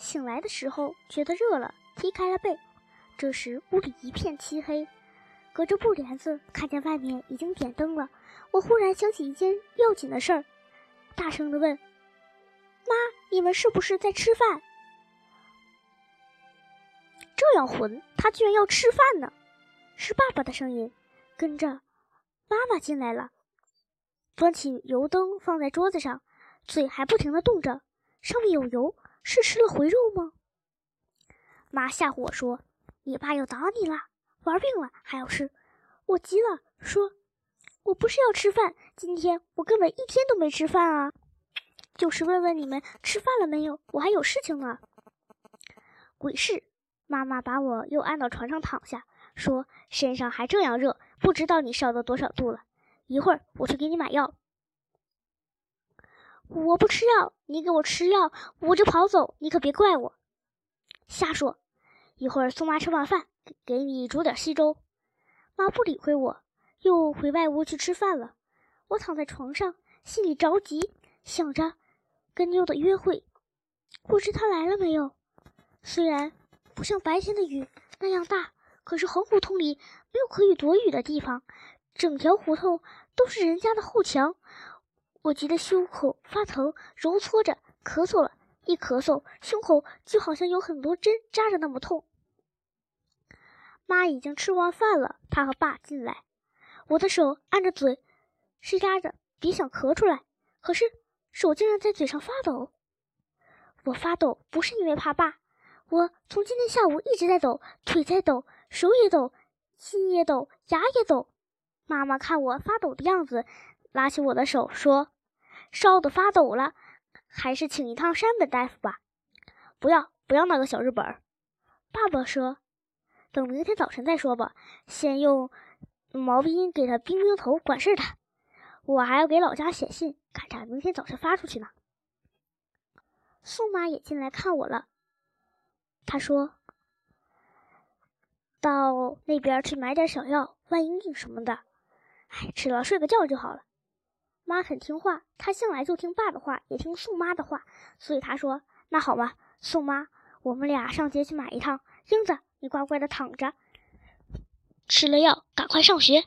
醒来的时候觉得热了，踢开了被。这时屋里一片漆黑，隔着布帘子看见外面已经点灯了。我忽然想起一件要紧的事儿，大声的问：“妈，你们是不是在吃饭？”这样混，他居然要吃饭呢！是爸爸的声音，跟着妈妈进来了，端起油灯放在桌子上，嘴还不停的动着，上面有油，是吃了回肉吗？妈吓唬我说：“你爸要打你了，玩病了还要吃。”我急了，说：“我不是要吃饭，今天我根本一天都没吃饭啊，就是问问你们吃饭了没有，我还有事情呢。”鬼事！妈妈把我又按到床上躺下。说身上还这样热，不知道你烧到多少度了。一会儿我去给你买药。我不吃药，你给我吃药，我就跑走。你可别怪我。瞎说。一会儿送妈吃完饭，给你煮点稀粥。妈不理会我，又回外屋去吃饭了。我躺在床上，心里着急，想着跟妞的约会。不知她来了没有？虽然不像白天的雨那样大。可是横胡同里没有可以躲雨的地方，整条胡同都是人家的后墙。我急得胸口发疼，揉搓着咳嗽了，一咳嗽，胸口就好像有很多针扎着那么痛。妈已经吃完饭了，她和爸进来，我的手按着嘴，是压着，别想咳出来，可是手竟然在嘴上发抖。我发抖不是因为怕爸，我从今天下午一直在抖，腿在抖。手也抖，心也抖，牙也抖。妈妈看我发抖的样子，拉起我的手说：“烧得发抖了，还是请一趟山本大夫吧。”不要，不要那个小日本。爸爸说：“等明天早晨再说吧，先用毛巾给他冰冰头，管事的。我还要给老家写信，赶着明天早晨发出去呢。”宋妈也进来看我了，她说。到那边去买点小药，万应应什么的。哎，吃了睡个觉就好了。妈很听话，她向来就听爸的话，也听宋妈的话，所以她说：“那好吧，宋妈，我们俩上街去买一趟。英子，你乖乖的躺着，吃了药赶快上学。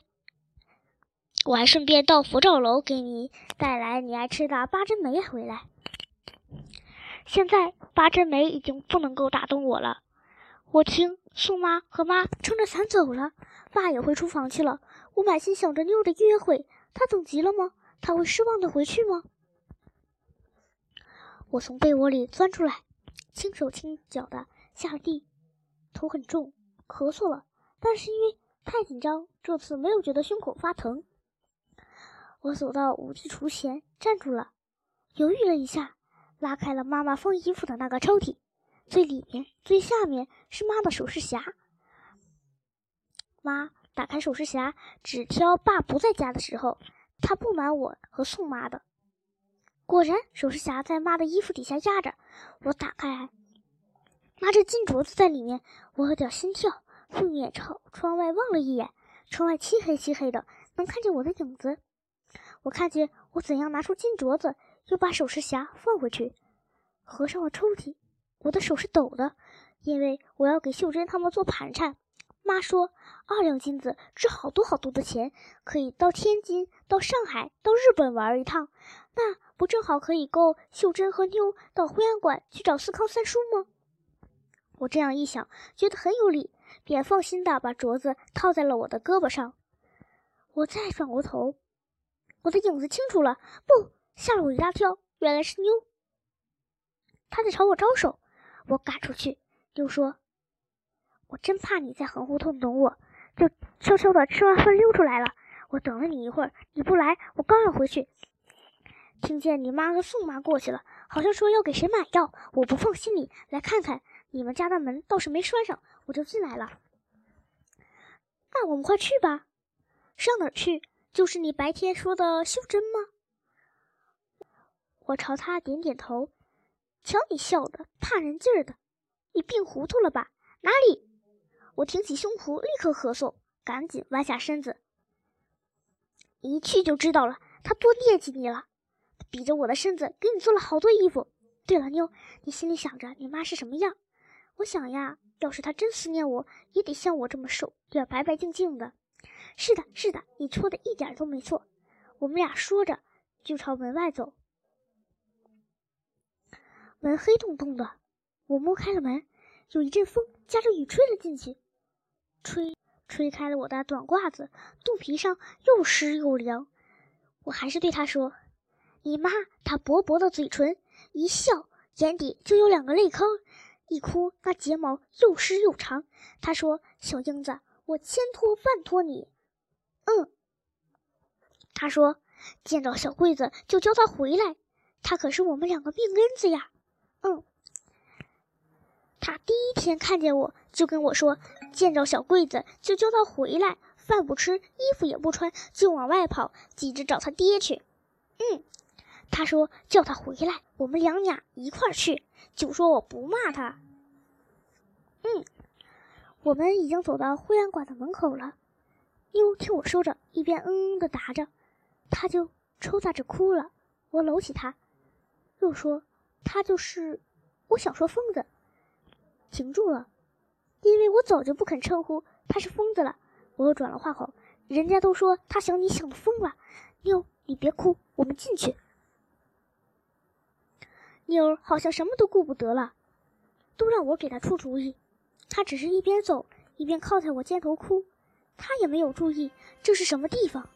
我还顺便到佛照楼给你带来你爱吃的八珍梅回来。现在八珍梅已经不能够打动我了。”我听宋妈和妈撑着伞走了，爸也回厨房去了。我满心想着妞的约会，他等急了吗？他会失望的回去吗？我从被窝里钻出来，轻手轻脚的下地，头很重，咳嗽了，但是因为太紧张，这次没有觉得胸口发疼。我走到武器橱前，站住了，犹豫了一下，拉开了妈妈放衣服的那个抽屉。最里面、最下面是妈的首饰匣。妈打开首饰匣，只挑爸不在家的时候，他不瞒我和宋妈的。果然，首饰匣在妈的衣服底下压着。我打开，拿着金镯子在里面，我有点心跳，顺眼朝窗外望了一眼，窗外漆黑漆黑的，能看见我的影子。我看见我怎样拿出金镯子，又把首饰匣放回去，合上了抽屉。我的手是抖的，因为我要给秀珍他们做盘缠。妈说，二两金子值好多好多的钱，可以到天津、到上海、到日本玩一趟，那不正好可以够秀珍和妞到灰安馆去找四康三叔吗？我这样一想，觉得很有理，便放心的把镯子套在了我的胳膊上。我再转过头，我的影子清楚了，不，吓了我一大跳，原来是妞，她在朝我招手。我赶出去，又说：“我真怕你在横胡同等我，就悄悄的吃完饭溜出来了。我等了你一会儿，你不来，我刚要回去，听见你妈和宋妈过去了，好像说要给谁买药，我不放心你，来看看你们家的门倒是没拴上，我就进来了。那我们快去吧，上哪儿去？就是你白天说的秀珍吗？”我朝他点点头。瞧你笑的，怕人劲儿的，你病糊涂了吧？哪里？我挺起胸脯，立刻咳嗽，赶紧弯下身子。一去就知道了，他多惦记你了，比着我的身子给你做了好多衣服。对了，妞，你心里想着你妈是什么样？我想呀，要是她真思念我，也得像我这么瘦，脸白白净净的。是的，是的，你说的一点都没错。我们俩说着，就朝门外走。门黑洞洞的，我摸开了门，有一阵风夹着雨吹了进去，吹吹开了我的短褂子，肚皮上又湿又凉。我还是对他说：“你妈，她薄薄的嘴唇，一笑眼底就有两个泪坑，一哭那睫毛又湿又长。”她说：“小英子，我千托万托你。”嗯。他说：“见到小桂子就叫他回来，他可是我们两个命根子呀。”嗯。他第一天看见我就跟我说：“见着小桂子就叫他回来。”饭不吃，衣服也不穿，就往外跑，急着找他爹去。嗯，他说叫他回来，我们两俩一块儿去，就说我不骂他。嗯，我们已经走到灰暗馆的门口了。妞听我说着，一边嗯嗯的答着，他就抽打着哭了。我搂起他，又说他就是……我想说疯子，停住了，因为我早就不肯称呼他是疯子了。我又转了话口，人家都说他想你想疯了。妞，你别哭，我们进去。妞好像什么都顾不得了，都让我给他出主意。他只是一边走一边靠在我肩头哭，他也没有注意这是什么地方。